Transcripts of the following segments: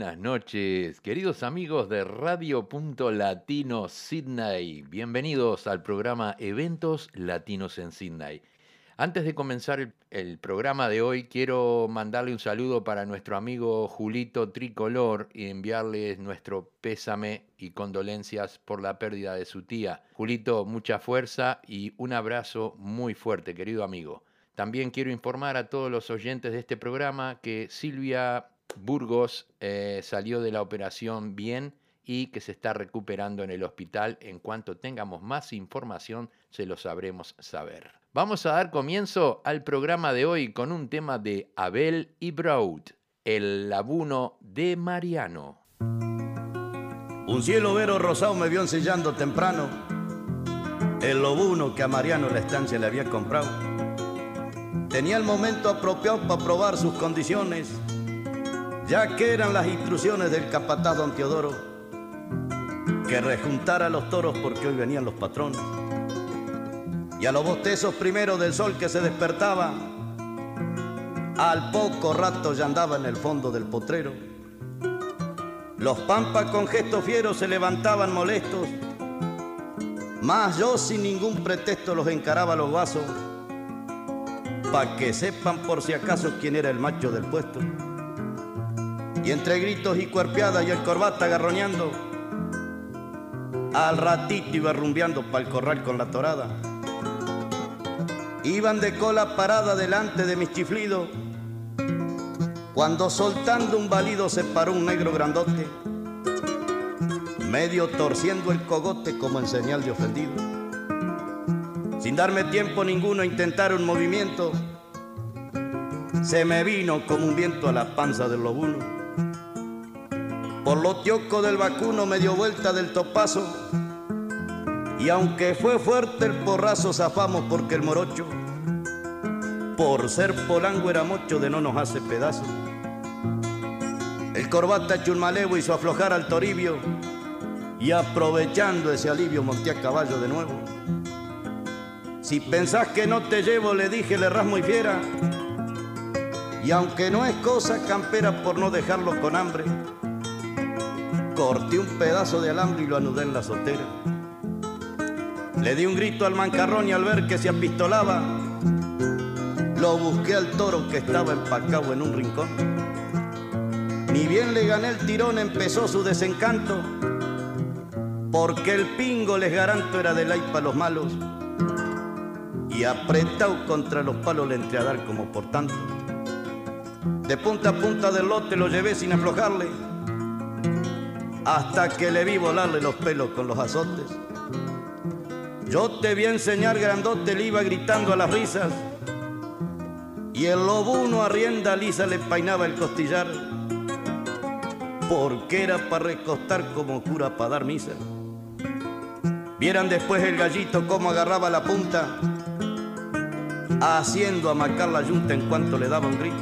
buenas noches, queridos amigos de Radio Punto Latino Sydney. Bienvenidos al programa Eventos Latinos en Sydney. Antes de comenzar el, el, programa de hoy, quiero mandarle un saludo para nuestro amigo Julito Tricolor y enviarles nuestro pésame y condolencias por la pérdida de su tía. Julito, mucha fuerza y un abrazo muy fuerte, querido amigo. También quiero informar a todos los oyentes de este programa que Silvia Burgos eh, salió de la operación bien y que se está recuperando en el hospital. En cuanto tengamos más información, se lo sabremos saber. Vamos a dar comienzo al programa de hoy con un tema de Abel y Broad, el labuno de Mariano. Un cielo vero rosado me vio ensillando temprano el lobuno que a Mariano la estancia le había comprado. Tenía el momento apropiado para probar sus condiciones, ya que eran las instrucciones del capataz don Teodoro, que rejuntara los toros porque hoy venían los patrones. Y a los bostezos primero del sol que se despertaba, al poco rato ya andaba en el fondo del potrero. Los pampas con gesto fiero se levantaban molestos, mas yo sin ningún pretexto los encaraba los vasos pa' que sepan por si acaso quién era el macho del puesto. Y entre gritos y cuerpeadas y el corbata agarroñando, al ratito iba rumbeando pa'l corral con la torada. Iban de cola parada delante de mis chiflidos, cuando soltando un balido se paró un negro grandote, medio torciendo el cogote como en señal de ofendido sin darme tiempo ninguno a intentar un movimiento, se me vino como un viento a la panza del lobuno. Por lo tioco del vacuno me dio vuelta del topazo, y aunque fue fuerte el porrazo, zafamos porque el morocho, por ser polango era mocho de no nos hace pedazo. El corbata echó un malevo hizo aflojar al toribio, y aprovechando ese alivio monté a caballo de nuevo. Si pensás que no te llevo, le dije, le rasmo y fiera. Y aunque no es cosa campera por no dejarlo con hambre, corté un pedazo de alambre y lo anudé en la sotera. Le di un grito al mancarrón y al ver que se apistolaba, lo busqué al toro que estaba empacado en un rincón. Ni bien le gané el tirón, empezó su desencanto, porque el pingo les garanto era de ley para los malos y apretado contra los palos le entré a dar como por tanto. De punta a punta del lote lo llevé sin aflojarle, hasta que le vi volarle los pelos con los azotes. Yo te vi enseñar grandote, le iba gritando a las risas, y el lobuno a rienda lisa le painaba el costillar, porque era para recostar como cura para dar misa. Vieran después el gallito cómo agarraba la punta haciendo amacar la yunta en cuanto le daba un grito.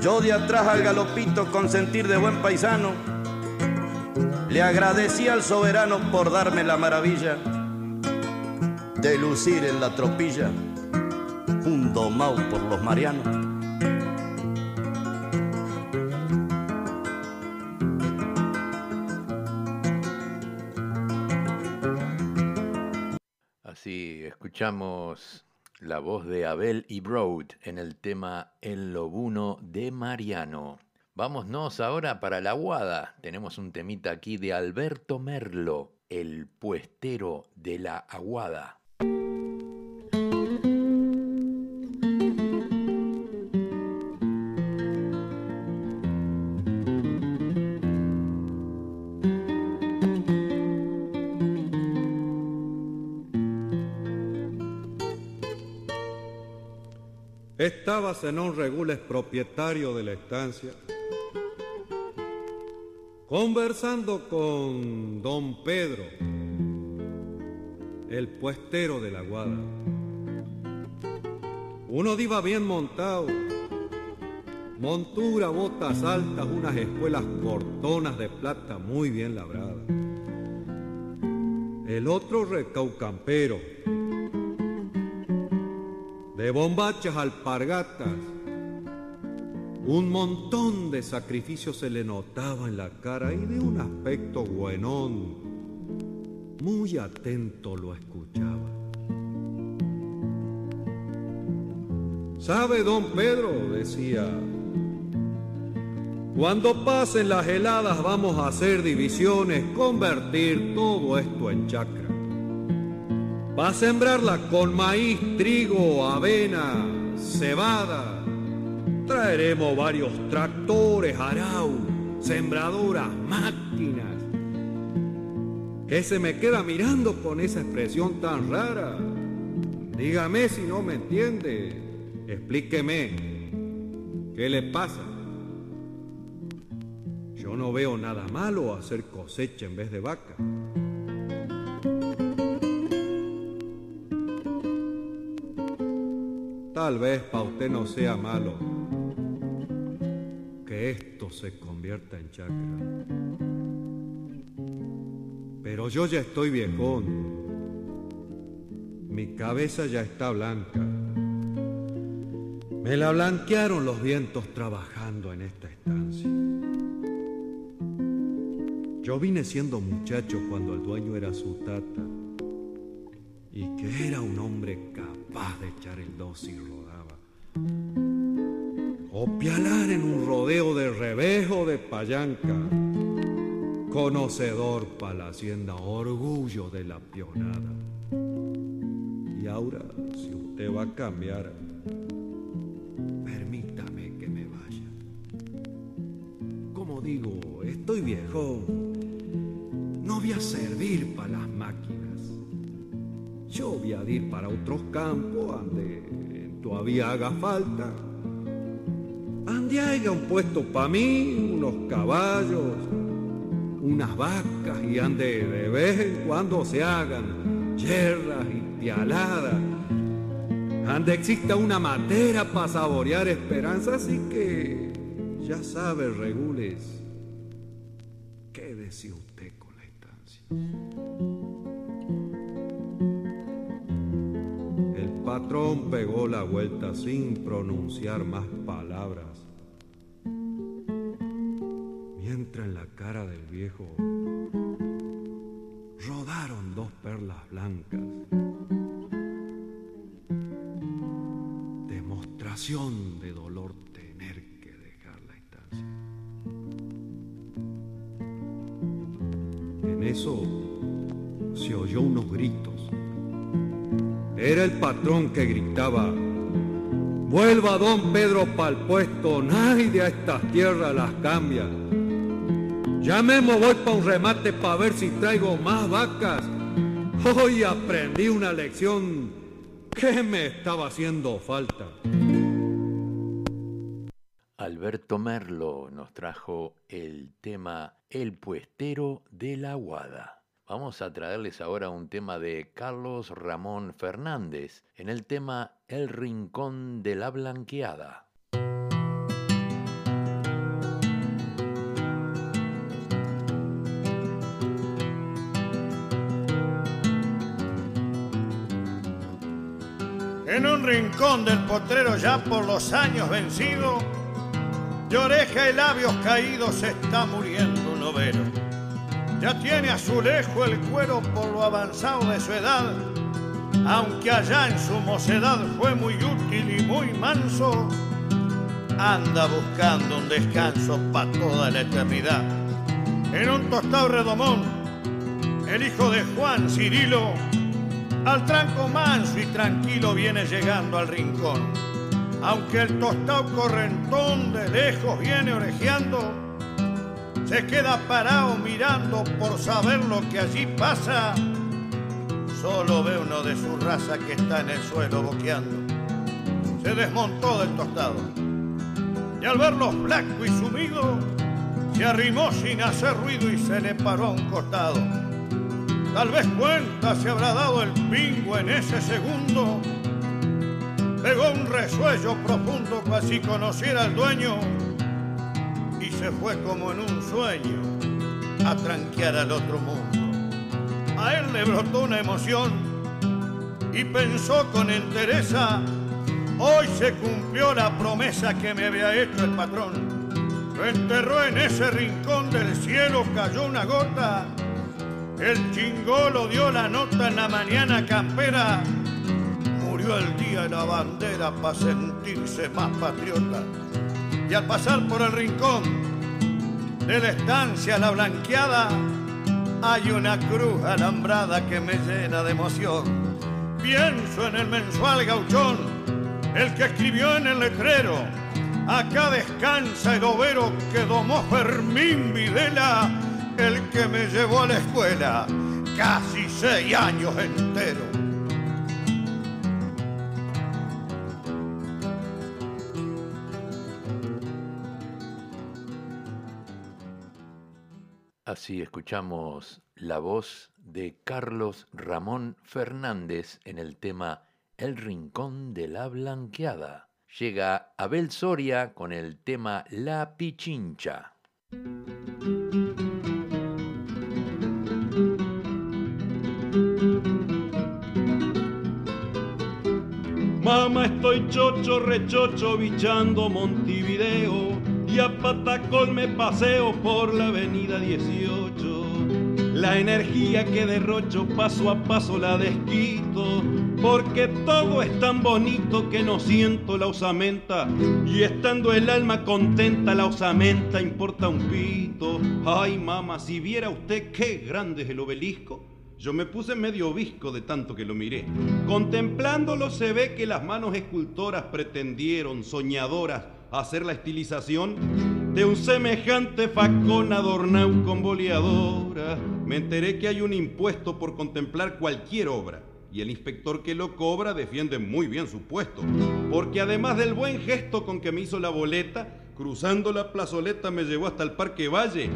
Yo de atrás al galopito con sentir de buen paisano, le agradecí al soberano por darme la maravilla de lucir en la tropilla un domao por los marianos. Así escuchamos la voz de Abel y Broad en el tema El Lobuno de Mariano. Vámonos ahora para la Aguada. Tenemos un temita aquí de Alberto Merlo, el puestero de la Aguada. Estaba Zenón Regules, propietario de la estancia, conversando con don Pedro, el puestero de la guada. Uno iba bien montado, montura, botas altas, unas espuelas cortonas de plata muy bien labradas. El otro recaucampero, de bombachas alpargatas, Un montón de sacrificios se le notaba en la cara y de un aspecto buenón. Muy atento lo escuchaba. ¿Sabe, don Pedro? decía. Cuando pasen las heladas vamos a hacer divisiones, convertir todo esto en chacra. Va a sembrarla con maíz, trigo, avena, cebada. Traeremos varios tractores, arau, sembradoras, máquinas. ¿Qué se me queda mirando con esa expresión tan rara? Dígame si no me entiende. Explíqueme. ¿Qué le pasa? Yo no veo nada malo hacer cosecha en vez de vaca. Tal vez para usted no sea malo esto se convierta en chacra. Pero yo ya estoy viejón. Mi cabeza ya está blanca. Me la blanquearon los vientos trabajando en esta estancia. Yo vine siendo muchacho cuando el dueño era su tata y que era un hombre capaz de echar el dos y rodaba. O pialar en un rodeo de revejo de payanca, conocedor para la hacienda, orgullo de la pionada. Y ahora, si usted va a cambiar, permítame que me vaya. Como digo, estoy viejo, no voy a servir para las máquinas yo voy a ir para otros campos donde todavía haga falta. Ande haya un puesto para mí, unos caballos, unas vacas y ande de vez en cuando se hagan yerras y pialadas. Ande exista una matera para saborear esperanza, así que ya sabe, Regules, quédese usted con la estancia. patrón pegó la vuelta sin pronunciar más palabras, la cara del viejo rodaron dos perlas blancas. Demostración de dolor tener que dejar la estancia. En eso se oyó unos gritos era el patrón que gritaba, vuelva don Pedro pa'l puesto, nadie a estas tierras las cambia. Ya mismo voy pa' un remate para ver si traigo más vacas. Hoy aprendí una lección que me estaba haciendo falta. Alberto Merlo nos trajo el tema El puestero de la Guada. Vamos a traerles ahora un tema de Carlos Ramón Fernández en el tema El Rincón de la Blanqueada. En un rincón del potrero ya por los años vencido, de oreja y labios caídos está muriendo un overo ya tiene azulejo el cuero por lo avanzado de su edad, aunque allá en su mocedad fue muy útil y muy manso, anda buscando un descanso para toda la eternidad. En un tostado redomón, el hijo de Juan Cirilo, al tranco manso y tranquilo viene llegando al rincón. Aunque el tostado correntón de lejos viene orejeando, se queda parado mirando por saber lo que allí pasa. Solo ve uno de su raza que está en el suelo boqueando. Se desmontó del tostado y al verlo flaco y sumido, se arrimó sin hacer ruido y se le paró a un costado. Tal vez cuenta se habrá dado el pingo en ese segundo. Pegó un resuello profundo casi conociera al dueño se fue como en un sueño a tranquear al otro mundo. A él le brotó una emoción y pensó con entereza Hoy se cumplió la promesa que me había hecho el patrón. Lo enterró en ese rincón del cielo, cayó una gota. El chingolo dio la nota en la mañana campera. Murió el día de la bandera para sentirse más patriota. Y al pasar por el rincón de la estancia La Blanqueada, hay una cruz alambrada que me llena de emoción. Pienso en el mensual gauchón, el que escribió en el letrero, acá descansa el overo que domó Fermín Videla, el que me llevó a la escuela casi seis años enteros. Así escuchamos la voz de Carlos Ramón Fernández en el tema El Rincón de la Blanqueada. Llega Abel Soria con el tema La Pichincha. Mamá, estoy chocho, rechocho, bichando Montevideo y a patacón me paseo por la avenida 18. La energía que derrocho paso a paso la desquito, porque todo es tan bonito que no siento la osamenta, y estando el alma contenta la osamenta importa un pito. Ay mamá, si viera usted qué grande es el obelisco, yo me puse medio visco de tanto que lo miré. Contemplándolo se ve que las manos escultoras pretendieron, soñadoras, hacer la estilización de un semejante facón adornado con boleadora. Me enteré que hay un impuesto por contemplar cualquier obra y el inspector que lo cobra defiende muy bien su puesto, porque además del buen gesto con que me hizo la boleta, cruzando la plazoleta me llevó hasta el Parque Valle,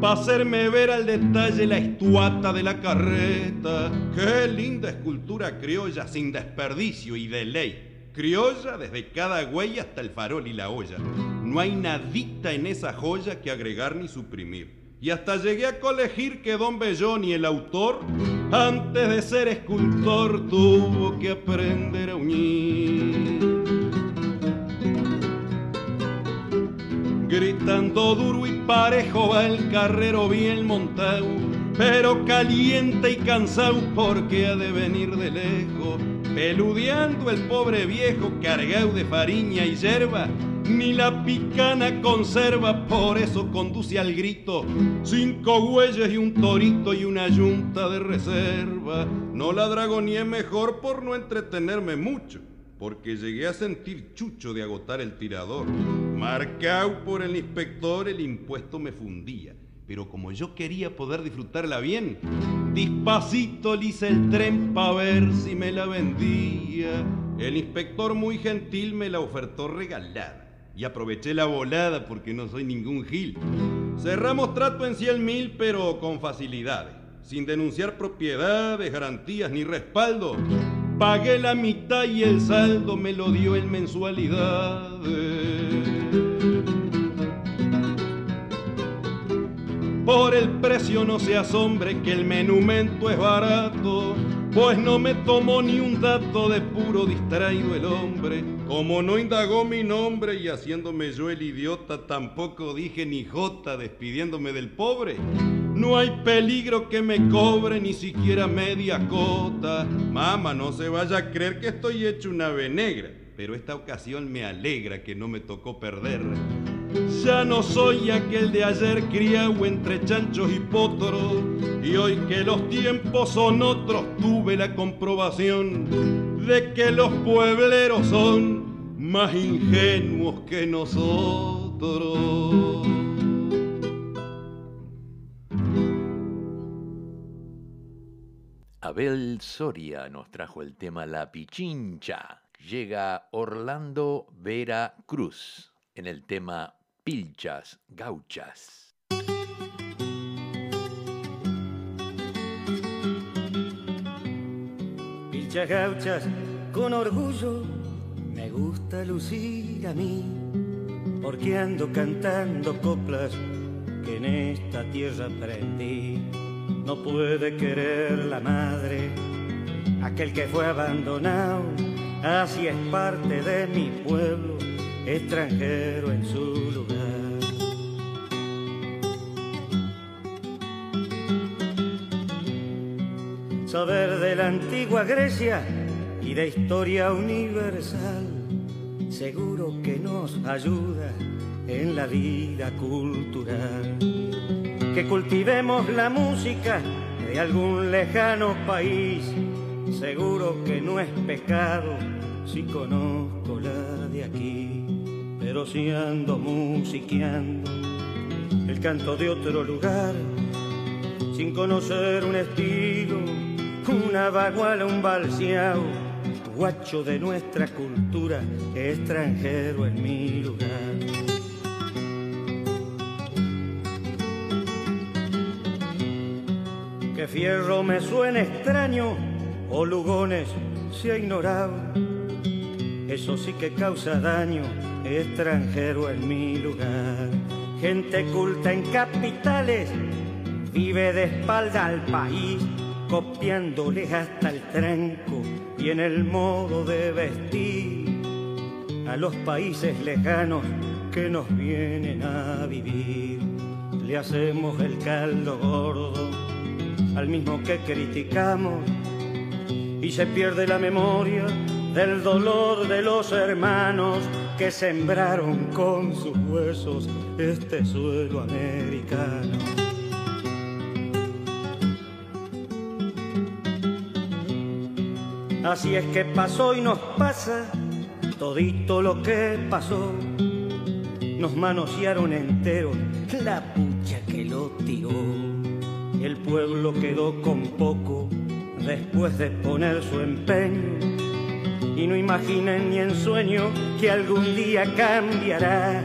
para hacerme ver al detalle la estuata de la carreta. Qué linda escultura criolla, sin desperdicio y de ley. Criolla desde cada güey hasta el farol y la olla. No hay nadita en esa joya que agregar ni suprimir. Y hasta llegué a colegir que Don Bellón y el autor, antes de ser escultor, tuvo que aprender a uñir. Gritando duro y parejo va el carrero bien montado, pero caliente y cansado porque ha de venir de lejos, peludeando el pobre viejo cargado de fariña y yerba, ni la picana conserva, por eso conduce al grito. Cinco huellas y un torito y una yunta de reserva. No la dragoneé mejor por no entretenerme mucho, porque llegué a sentir chucho de agotar el tirador. Marcado por el inspector, el impuesto me fundía. Pero como yo quería poder disfrutarla bien, despacito le el tren para ver si me la vendía. El inspector muy gentil me la ofertó regalada y aproveché la volada porque no soy ningún gil. Cerramos trato en 100 mil, pero con facilidades, sin denunciar propiedades, garantías ni respaldo. Pagué la mitad y el saldo me lo dio en mensualidades. Por el precio no se asombre que el menumento es barato, pues no me tomó ni un dato de puro distraído el hombre. Como no indagó mi nombre y haciéndome yo el idiota, tampoco dije ni jota despidiéndome del pobre. No hay peligro que me cobre ni siquiera media cota. Mamá, no se vaya a creer que estoy hecho una ave negra, pero esta ocasión me alegra que no me tocó perder. Ya no soy aquel de ayer criado entre chanchos y potros, y hoy que los tiempos son otros tuve la comprobación de que los puebleros son más ingenuos que nosotros. Abel Soria nos trajo el tema La Pichincha. Llega Orlando Vera Cruz en el tema Pilchas Gauchas. Pilchas gauchas, con orgullo me gusta lucir a mí, porque ando cantando coplas que en esta tierra aprendí. No puede querer la madre aquel que fue abandonado así es parte de mi pueblo, extranjero en su lugar. Saber de la antigua Grecia y de historia universal, seguro que nos ayuda en la vida cultural. Que cultivemos la música de algún lejano país, seguro que no es pecado si conozco la de aquí, pero si ando musiqueando el canto de otro lugar, sin conocer un estilo, una baguala, un balseao, guacho de nuestra cultura, extranjero en mi lugar. Que fierro me suene extraño o lugones se ha ignorado. Eso sí que causa daño, extranjero en mi lugar. Gente culta en capitales vive de espalda al país, copiándole hasta el tranco y en el modo de vestir a los países lejanos que nos vienen a vivir. Le hacemos el caldo gordo al mismo que criticamos y se pierde la memoria del dolor de los hermanos que sembraron con sus huesos este suelo americano. Así es que pasó y nos pasa todito lo que pasó. Nos manosearon enteros pueblo quedó con poco después de poner su empeño. Y no imaginen ni en sueño que algún día cambiará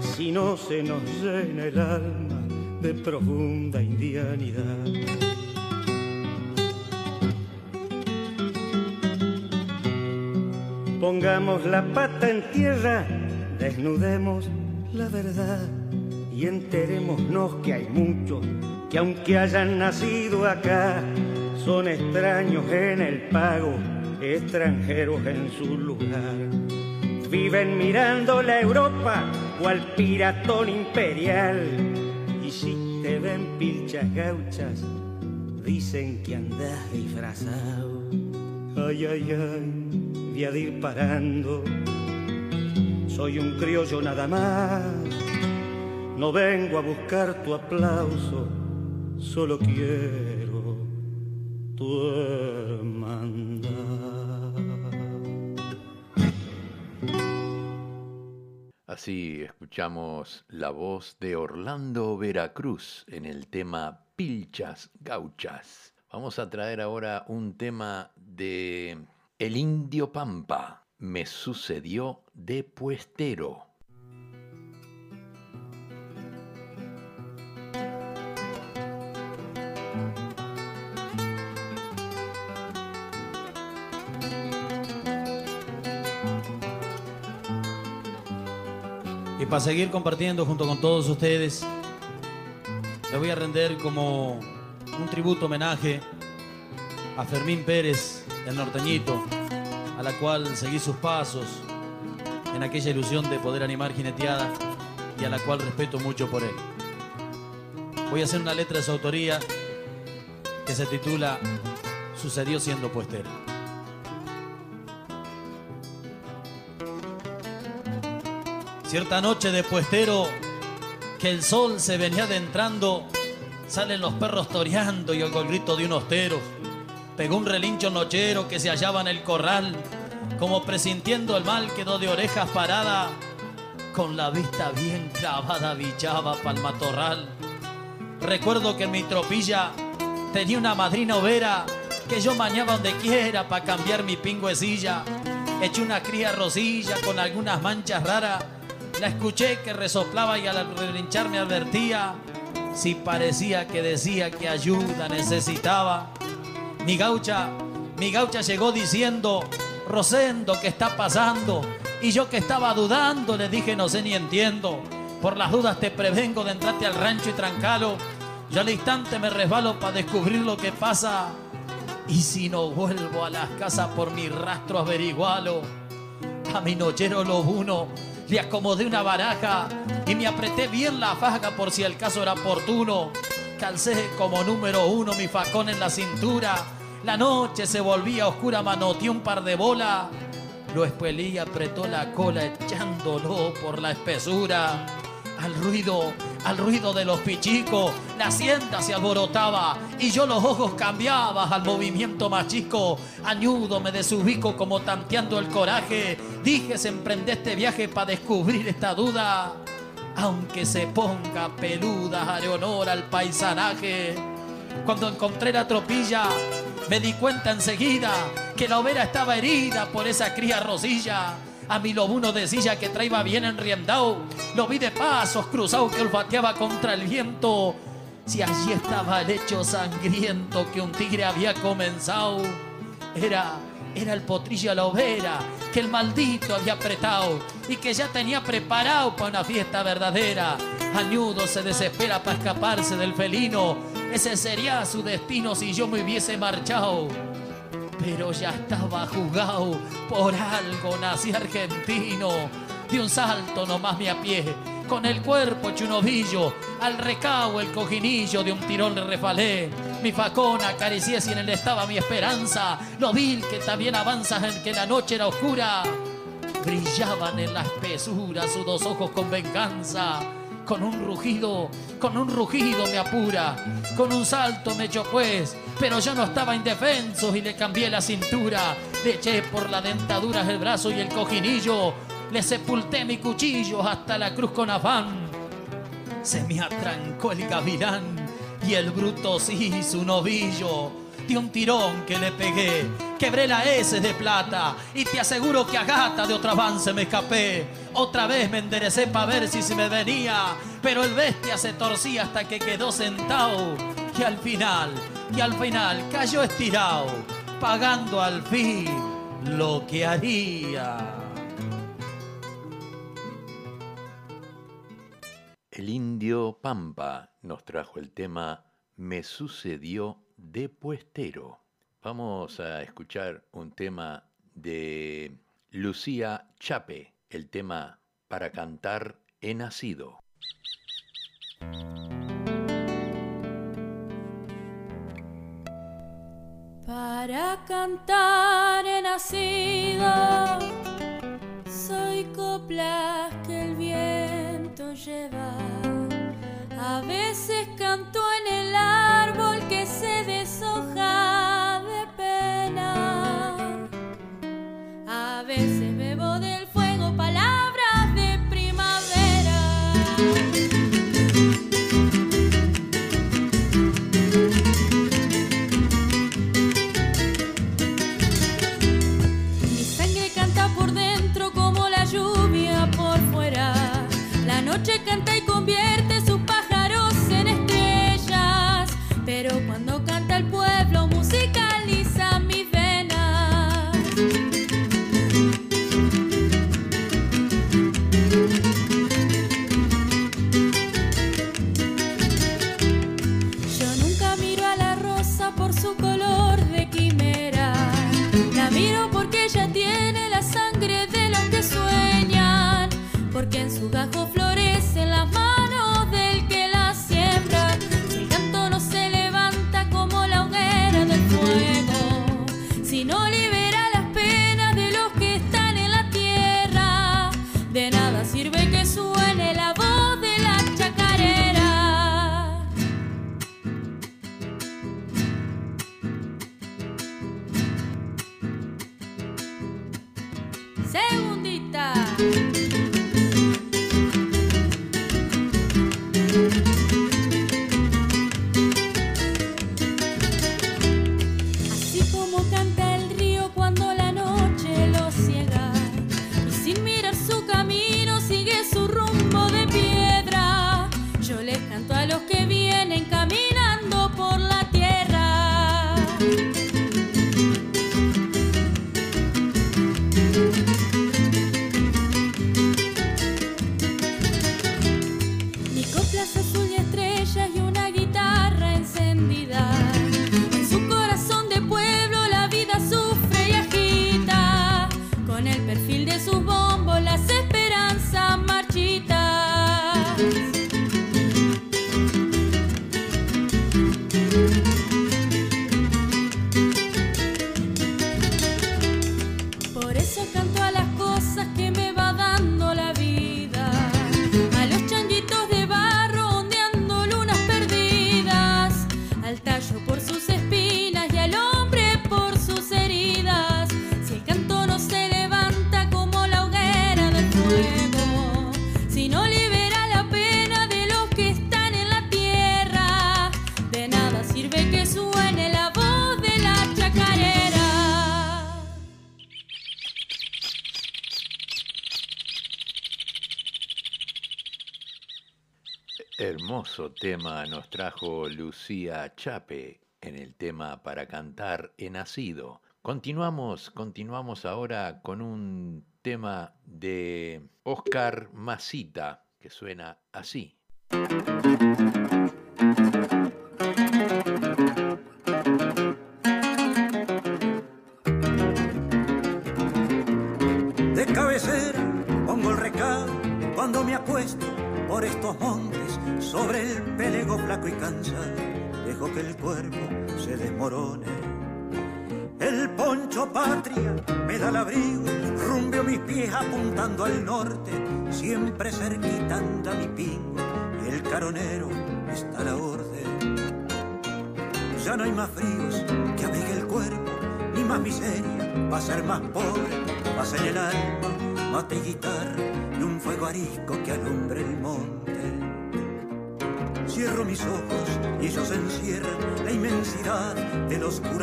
si no se nos llena el alma de profunda indianidad. Pongamos la pata en tierra, desnudemos la verdad y enterémonos que hay muchos que aunque hayan nacido acá, son extraños en el pago, extranjeros en su lugar. Viven mirando la Europa o al piratón imperial. Y si te ven pilchas gauchas, dicen que andas disfrazado. Ay, ay, ay, voy a ir parando. Soy un criollo nada más. No vengo a buscar tu aplauso, solo quiero tu hermandad. Así escuchamos la voz de Orlando Veracruz en el tema Pilchas Gauchas. Vamos a traer ahora un tema de El Indio Pampa. Me sucedió de puestero. Seguir compartiendo junto con todos ustedes, le voy a render como un tributo homenaje a Fermín Pérez, el norteñito, a la cual seguí sus pasos en aquella ilusión de poder animar jineteada y a la cual respeto mucho por él. Voy a hacer una letra de su autoría que se titula Sucedió siendo puestero. Cierta noche de puestero, que el sol se venía adentrando, salen los perros toreando y oigo el grito de unos teros. Pegó un relincho nochero que se hallaba en el corral, como presintiendo el mal quedó de orejas parada, con la vista bien clavada bichaba pa'l matorral. Recuerdo que en mi tropilla tenía una madrina overa que yo mañaba donde quiera para cambiar mi pingüecilla. Eché una cría rosilla con algunas manchas raras. La escuché que resoplaba y al relinchar me advertía si parecía que decía que ayuda necesitaba. Mi gaucha, mi gaucha llegó diciendo, Rosendo, ¿qué está pasando? Y yo que estaba dudando le dije, no sé ni entiendo. Por las dudas te prevengo de entrarte al rancho y trancalo. Yo al instante me resbalo para descubrir lo que pasa. Y si no vuelvo a las casas por mi rastro averigualo, a mi nochero lobuno le acomodé una baraja y me apreté bien la faja por si el caso era oportuno. Calcé como número uno mi facón en la cintura. La noche se volvía oscura, manoteé un par de bolas. Lo espelí y apretó la cola echándolo por la espesura. Al ruido, al ruido de los pichicos, la hacienda se alborotaba y yo los ojos cambiaba al movimiento más chico. Añudo me desubico como tanteando el coraje. Dije se emprende este viaje para descubrir esta duda. Aunque se ponga peluda, haré honor al paisanaje. Cuando encontré la tropilla, me di cuenta enseguida que la overa estaba herida por esa cría rosilla. A mi lobuno de silla que traía bien enriendado, lo vi de pasos cruzados que olfateaba contra el viento. Si allí estaba el hecho sangriento que un tigre había comenzado, era, era el potrillo a la overa que el maldito había apretado y que ya tenía preparado para una fiesta verdadera. Añudo se desespera para escaparse del felino, ese sería su destino si yo me hubiese marchado pero ya estaba jugado, por algo nací argentino. De un salto nomás me a pie, con el cuerpo hecho un ovillo, al recao el cojinillo de un tirón le refalé. Mi facón acaricié si en él estaba mi esperanza, lo vil que también avanza en que la noche era oscura. Brillaban en la espesura sus dos ojos con venganza con un rugido, con un rugido me apura, con un salto me echó pues, pero yo no estaba indefenso y le cambié la cintura, le eché por la dentadura el brazo y el cojinillo, le sepulté mi cuchillo hasta la cruz con afán. Se me atrancó el gavilán y el bruto sí hizo un ovillo de un tirón que le pegué. Quebré la S de plata y te aseguro que a gata de otro avance me escapé. Otra vez me enderecé para ver si se me venía, pero el bestia se torcía hasta que quedó sentado. Y al final, y al final cayó estirado, pagando al fin lo que haría. El indio Pampa nos trajo el tema Me sucedió de Puestero. Vamos a escuchar un tema de Lucía Chape, el tema Para cantar he nacido. Para cantar he nacido, soy coplas que el viento lleva. A veces canto en el árbol que se deshoja En gajo florecen las manos Hermoso tema nos trajo Lucía Chape en el tema para cantar He nacido. Continuamos, continuamos ahora con un tema de Oscar Masita que suena así.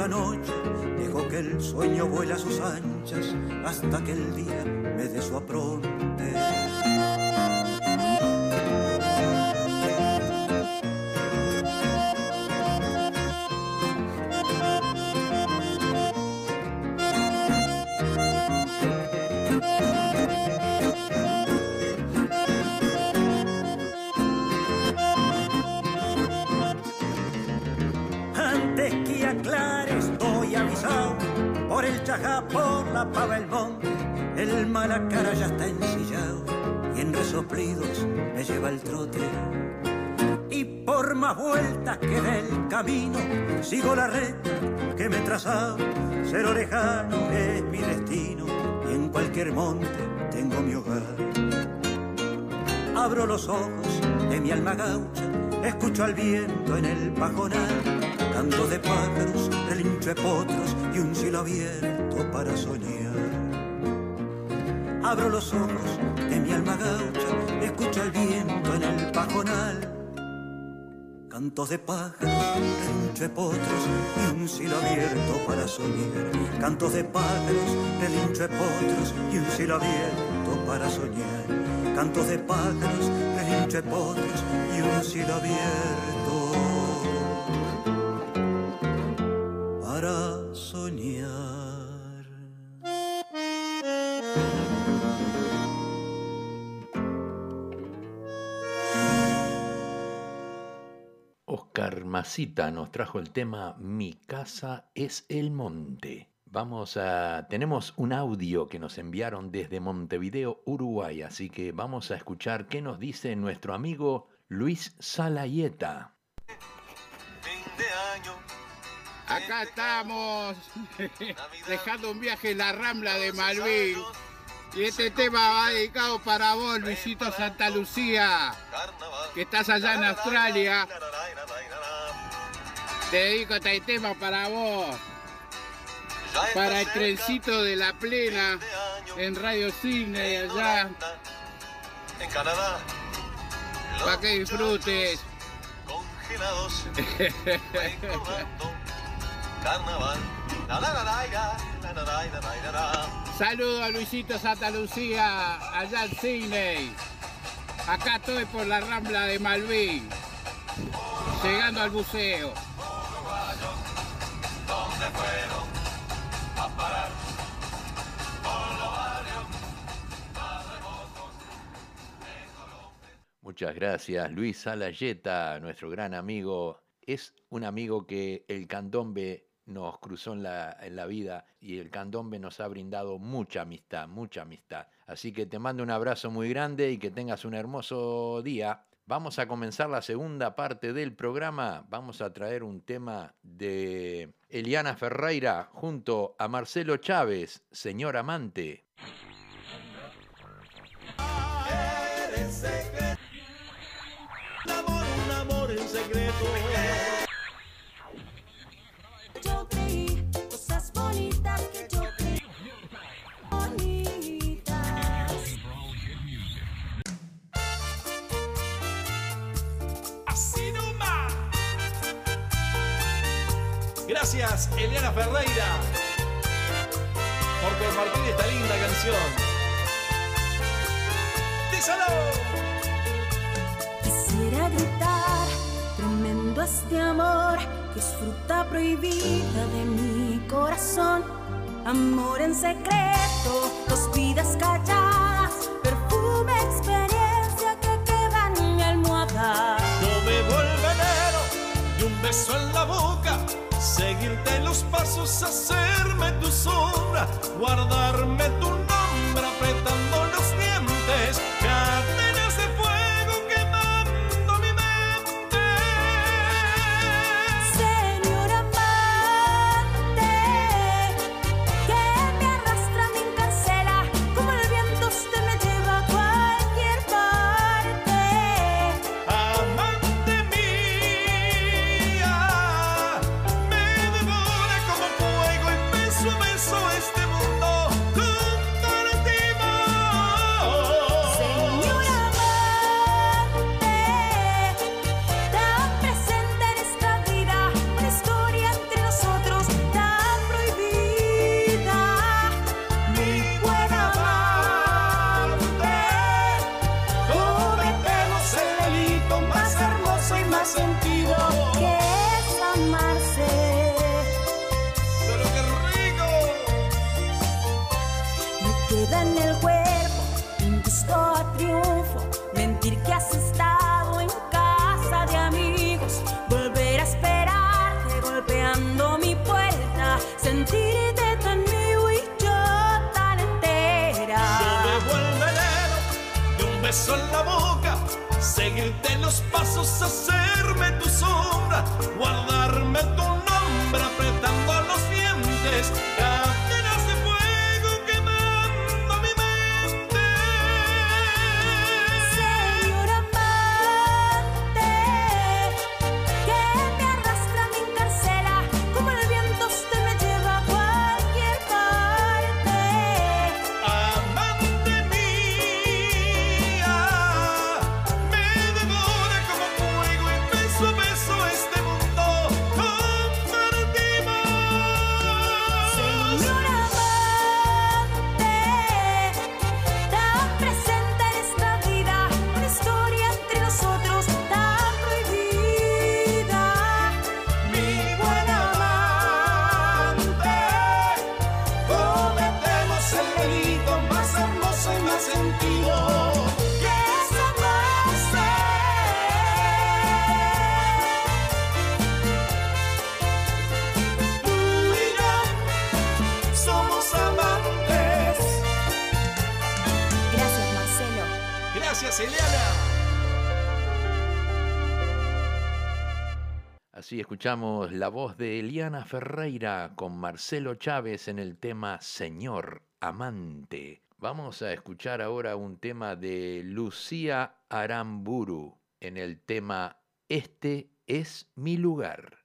Dejo que el sueño vuela a sus anchas hasta que el día me dé su. Por la pava, el monte. El mala cara ya está ensillado y en resoplidos me lleva el trote. Y por más vueltas que del camino, sigo la recta que me he trazado. Cero lejano es mi destino y en cualquier monte tengo mi hogar. Abro los ojos de mi alma gaucha, escucho al viento en el pajonal, canto de pájaros, relincho de potros y un cielo abierto para soñar. Abro los ojos de mi alma gaucha, escucho al viento en el pajonal, cantos de pájaros, relincho de potros y un cielo abierto para soñar. Cantos de pájaros, relincho de potros y un cielo abierto para soñar cantos de pájaros, relincho de potros y un cielo abierto Oscar Masita nos trajo el tema Mi casa es el monte. Vamos a tenemos un audio que nos enviaron desde Montevideo, Uruguay, así que vamos a escuchar qué nos dice nuestro amigo Luis Salayeta. Acá estamos dejando un viaje en la Rambla de Malvin. Y este tema va dedicado para vos, Luisito Santa Lucía, que estás allá en Australia. Te dedico este tema para vos. Para el trencito de la plena en Radio Cine allá. En Canadá. Para que disfrutes. Congelados. carnaval. Saludo a Luisito Santa Lucía, allá en Sydney. Acá estoy por la rambla de Malvin, llegando al buceo. Muchas gracias, Luis Salayeta, nuestro gran amigo. Es un amigo que el candombe nos cruzó en la, en la vida y el candombe nos ha brindado mucha amistad, mucha amistad. Así que te mando un abrazo muy grande y que tengas un hermoso día. Vamos a comenzar la segunda parte del programa. Vamos a traer un tema de Eliana Ferreira junto a Marcelo Chávez, señor amante. Secreto. Yo creí cosas bonitas que yo creí bonitas. Así nomás. Gracias, Eliana Ferreira, por compartir esta linda canción. ¡Díselo! Quisiera gritar este amor que es fruta prohibida de mi corazón. Amor en secreto, dos vidas calladas, perfume, experiencia que queda en mi almohada. No bebo el veneno y un beso en la boca, seguirte los pasos, hacerme tu sombra, guardarme tu nombre apretando los dientes. Cada escuchamos la voz de Eliana Ferreira con Marcelo Chávez en el tema Señor Amante. Vamos a escuchar ahora un tema de Lucía Aramburu en el tema Este es mi lugar.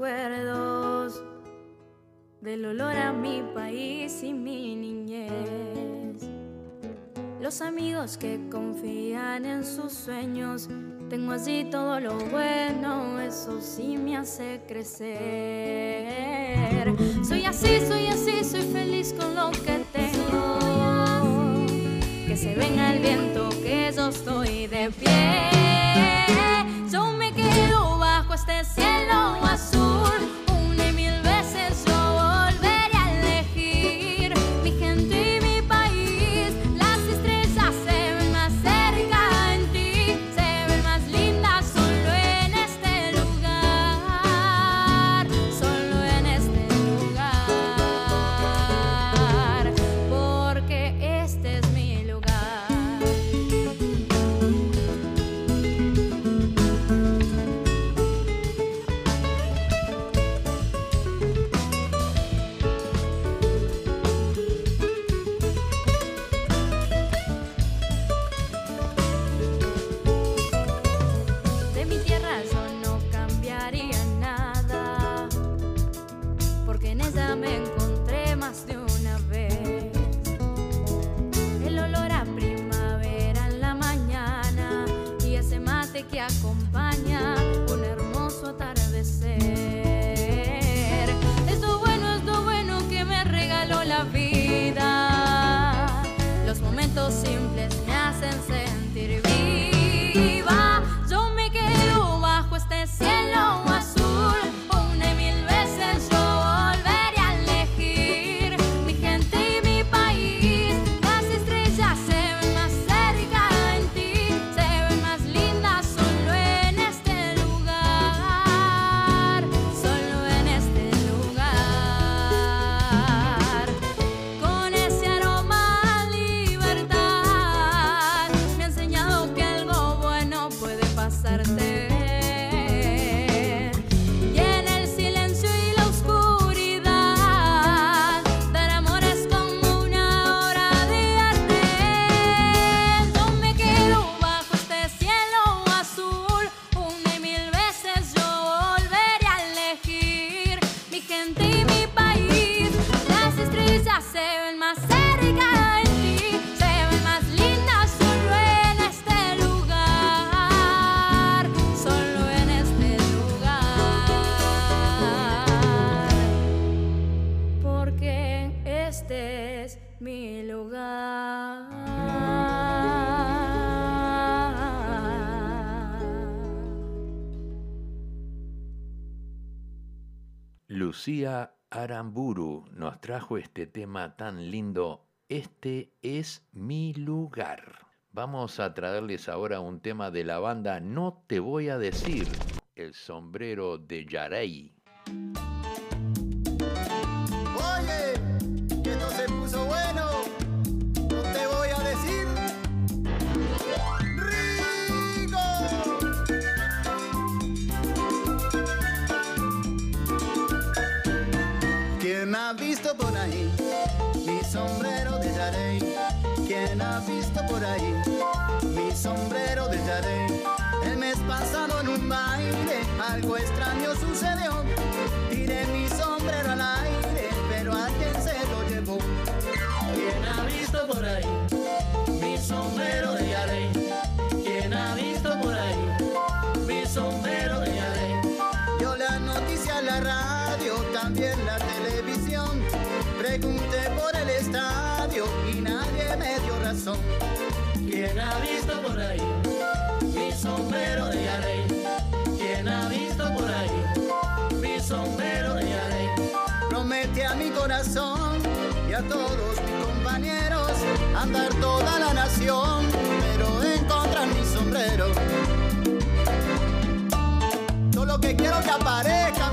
recuerdos del olor a mi país y mi niñez. Los amigos que confían en sus sueños, tengo así todo lo bueno, eso sí me hace crecer. Soy así, soy así, soy feliz con lo que tengo. Que se venga el viento. Lucía Aramburu nos trajo este tema tan lindo. Este es mi lugar. Vamos a traerles ahora un tema de la banda No te voy a decir, el sombrero de Yarey. Ha visto por ahí mi sombrero de Yarey? ¿Quién ha visto por ahí mi sombrero de Yarey? El mes pasado en un baile algo extraño sucedió. Tiré mi sombrero al aire, pero alguien se lo llevó. ¿Quién ha visto por ahí mi sombrero de Yarey? ¿Quién ha visto por ahí mi sombrero de Yarey? Yo la noticia en la radio, también la televisión. Pregunté por el estadio y nadie me dio razón. ¿Quién ha visto por ahí mi sombrero de Yarey? ¿Quién ha visto por ahí mi sombrero de Yarey? Promete a mi corazón y a todos mis compañeros andar toda la nación, pero encontrar mi sombrero. Solo que quiero que aparezca.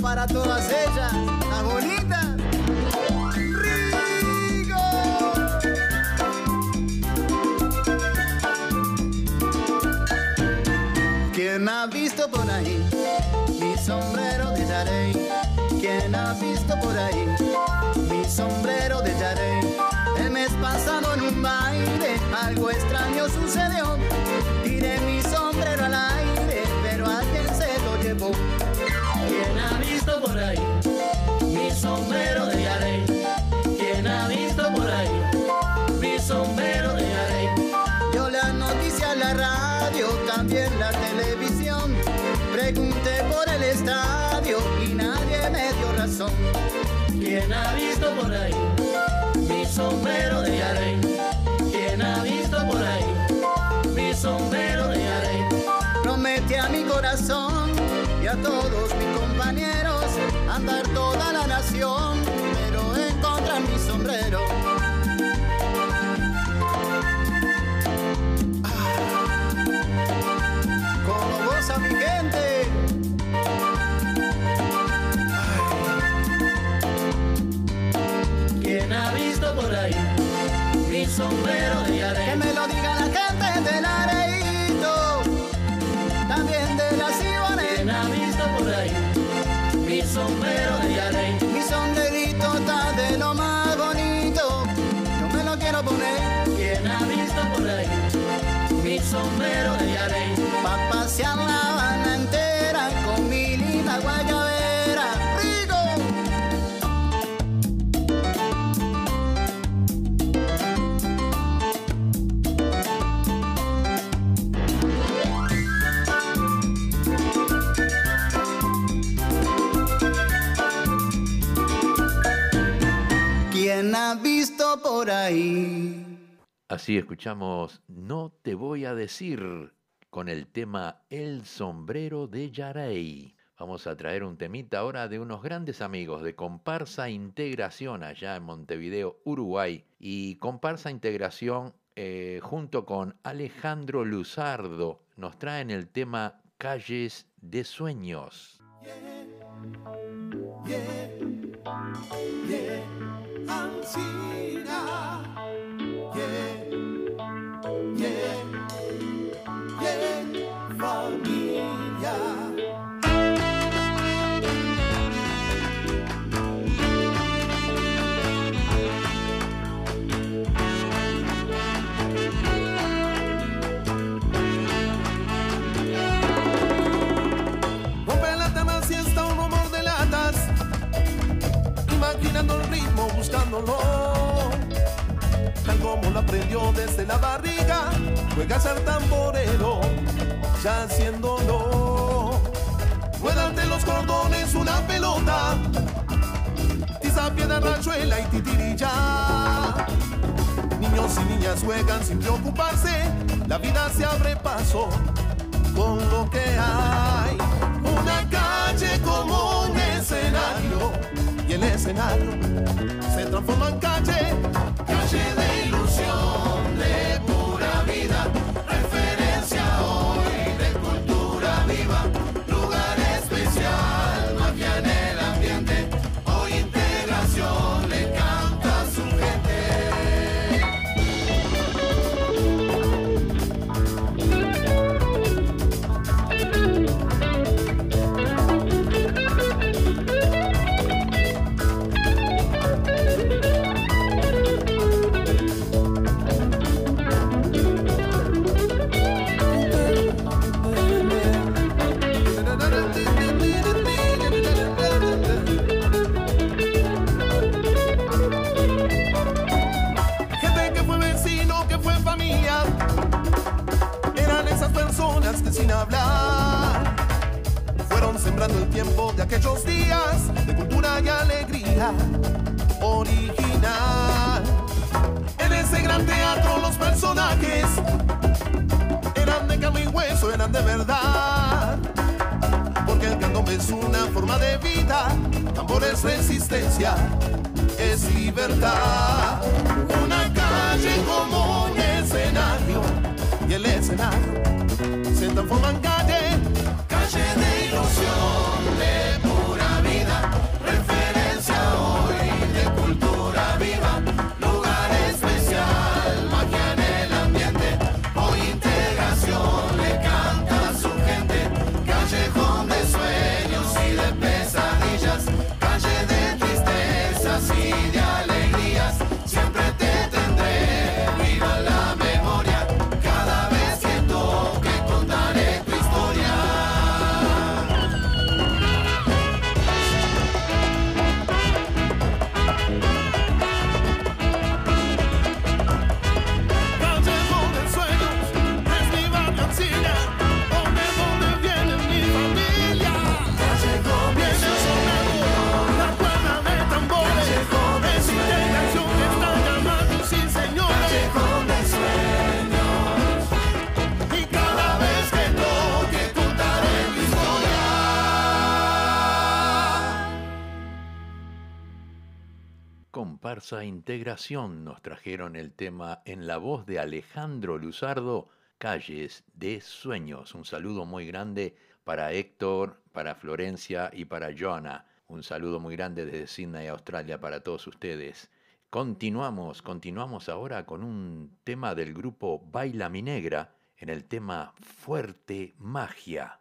Para todas ellas, las bonitas. ¿Quién ha visto por ahí mi sombrero de Yarey? ¿Quién ha visto por ahí ¿Quién ha visto por ahí mi sombrero de Yarey? ¿Quién ha visto por ahí mi sombrero de Yarey? Promete a mi corazón y a todos mis compañeros andar toda la nación, pero encontrar mi sombrero. Como goza mi gente. Mi sombrero de Que Yarey? me lo diga la gente del areíto, también de la ¿Quién ha Siboney. visto por ahí mi sombrero ahí? Así escuchamos No te voy a decir con el tema El sombrero de Yarey. Vamos a traer un temita ahora de unos grandes amigos de Comparsa Integración allá en Montevideo, Uruguay. Y Comparsa Integración eh, junto con Alejandro Luzardo nos traen el tema Calles de Sueños. Tal como lo aprendió desde la barriga. Juega a ser tamborero, ya haciéndolo. Rueda ante los cordones una pelota. Tiza, piedra, ranchuela y titirilla. Niños y niñas juegan sin preocuparse. La vida se abre paso con lo que hay. Una calle y el escenario. Se transforma en calle, calle de Integración nos trajeron el tema en la voz de Alejandro Luzardo, Calles de Sueños. Un saludo muy grande para Héctor, para Florencia y para Joana. Un saludo muy grande desde Sydney, Australia, para todos ustedes. Continuamos, continuamos ahora con un tema del grupo Baila Mi Negra en el tema Fuerte Magia.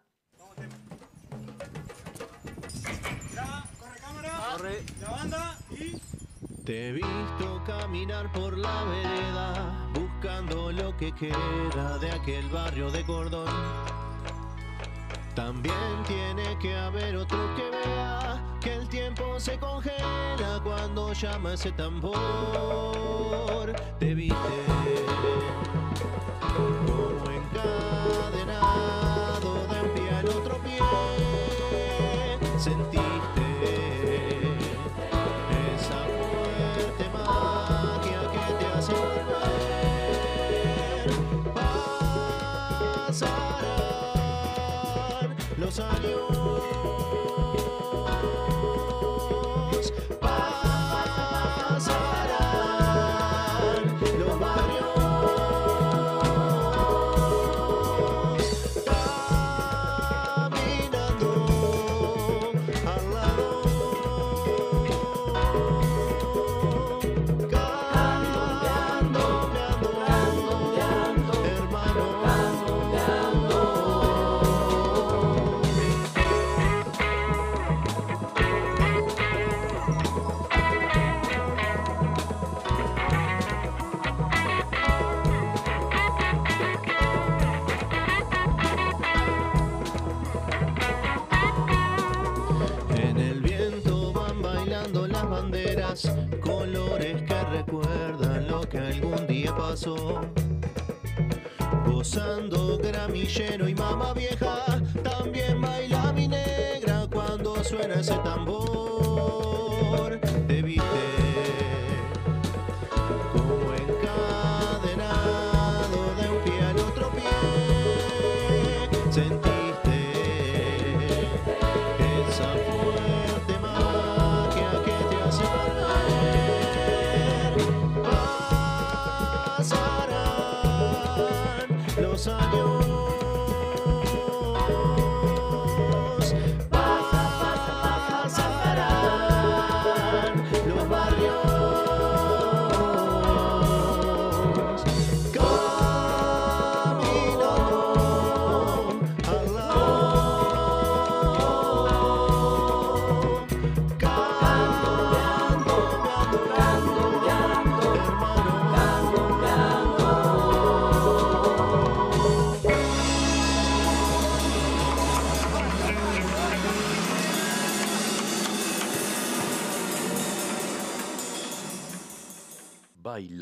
Te he visto caminar por la vereda, buscando lo que queda de aquel barrio de cordón. También tiene que haber otro que vea que el tiempo se congela cuando llama ese tambor. Te viste como encadenado de un pie al otro pie. Sentiste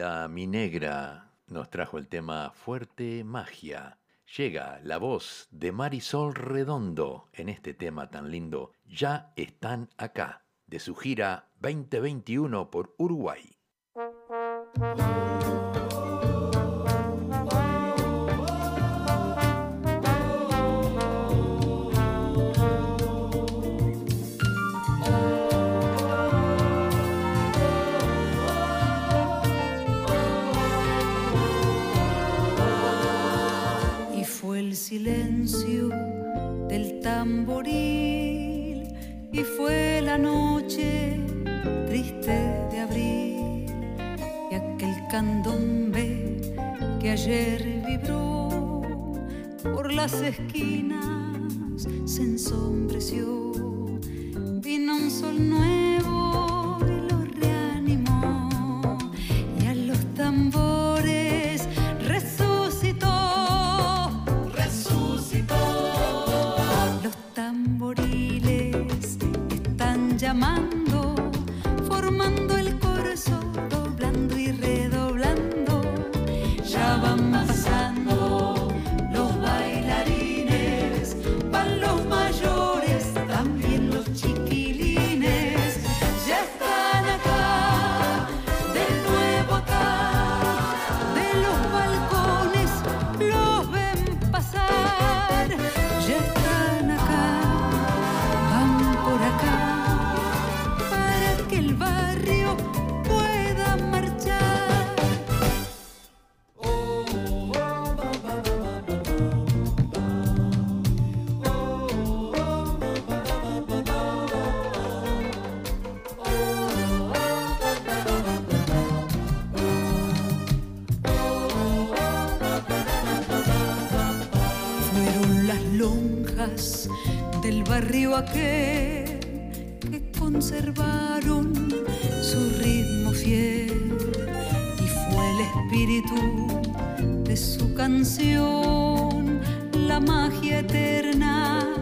Baila mi negra nos trajo el tema Fuerte Magia. Llega la voz de Marisol Redondo en este tema tan lindo. Ya están acá, de su gira 2021 por Uruguay. Silencio del tamboril y fue la noche triste de abril y aquel candombe que ayer vibró por las esquinas se ensombreció. Vino un sol nuevo del barrio aquel que conservaron su ritmo fiel y fue el espíritu de su canción, la magia eterna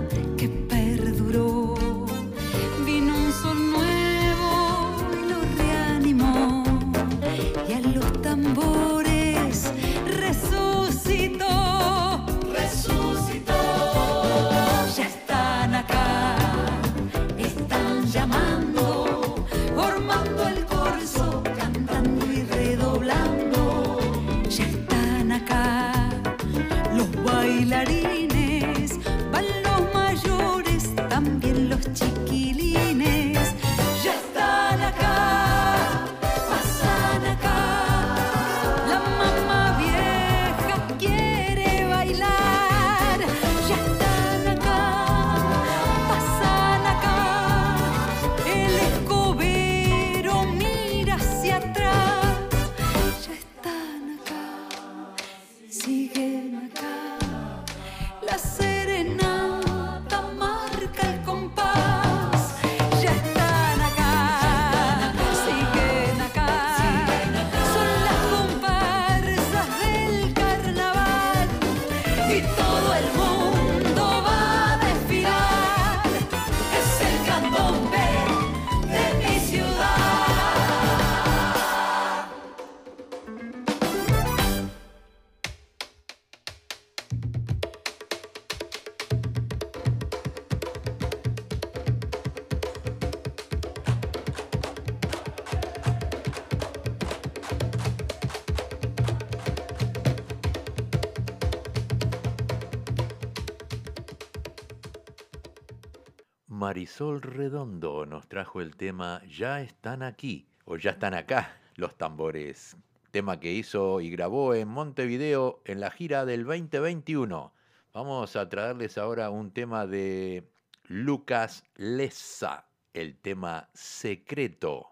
Marisol Redondo nos trajo el tema Ya están aquí o Ya están acá los tambores. Tema que hizo y grabó en Montevideo en la gira del 2021. Vamos a traerles ahora un tema de Lucas Lessa, el tema Secreto.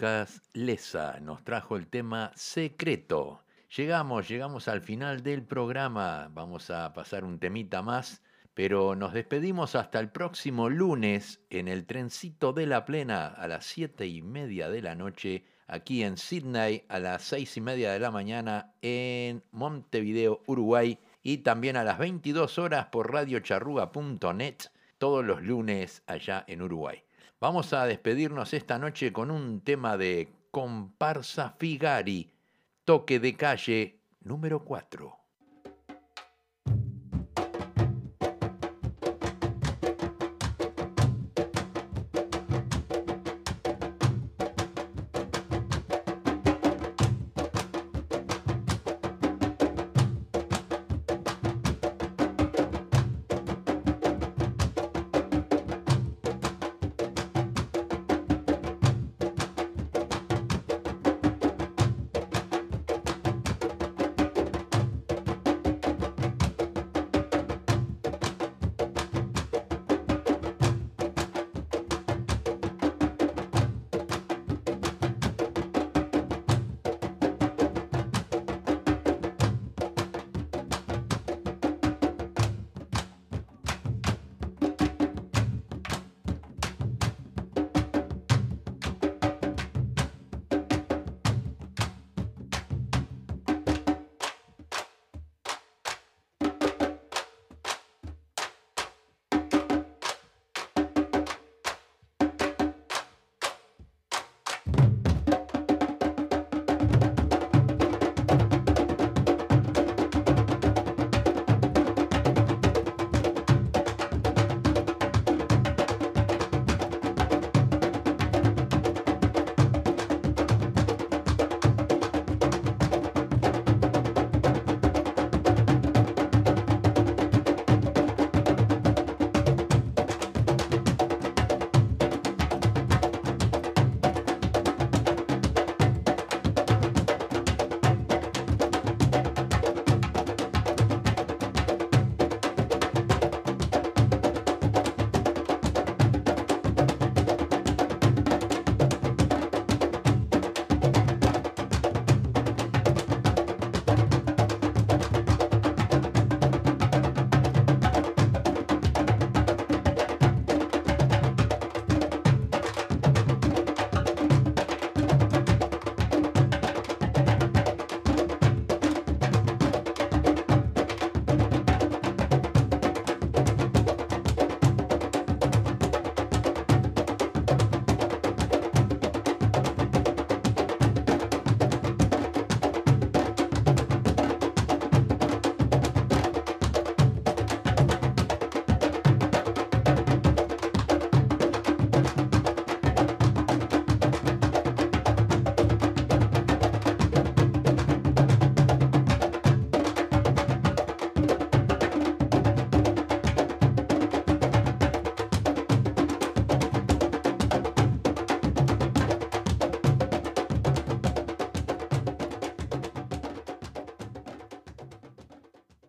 Lucas nos trajo el tema Secreto. Llegamos, llegamos al final del programa. Vamos a pasar un temita más, pero nos despedimos hasta el próximo lunes en el trencito de la plena a las siete y media de la noche, aquí en Sydney a las seis y media de la mañana en Montevideo, Uruguay, y también a las 22 horas por radiocharruga.net todos los lunes allá en Uruguay. Vamos a despedirnos esta noche con un tema de Comparsa Figari, toque de calle número 4.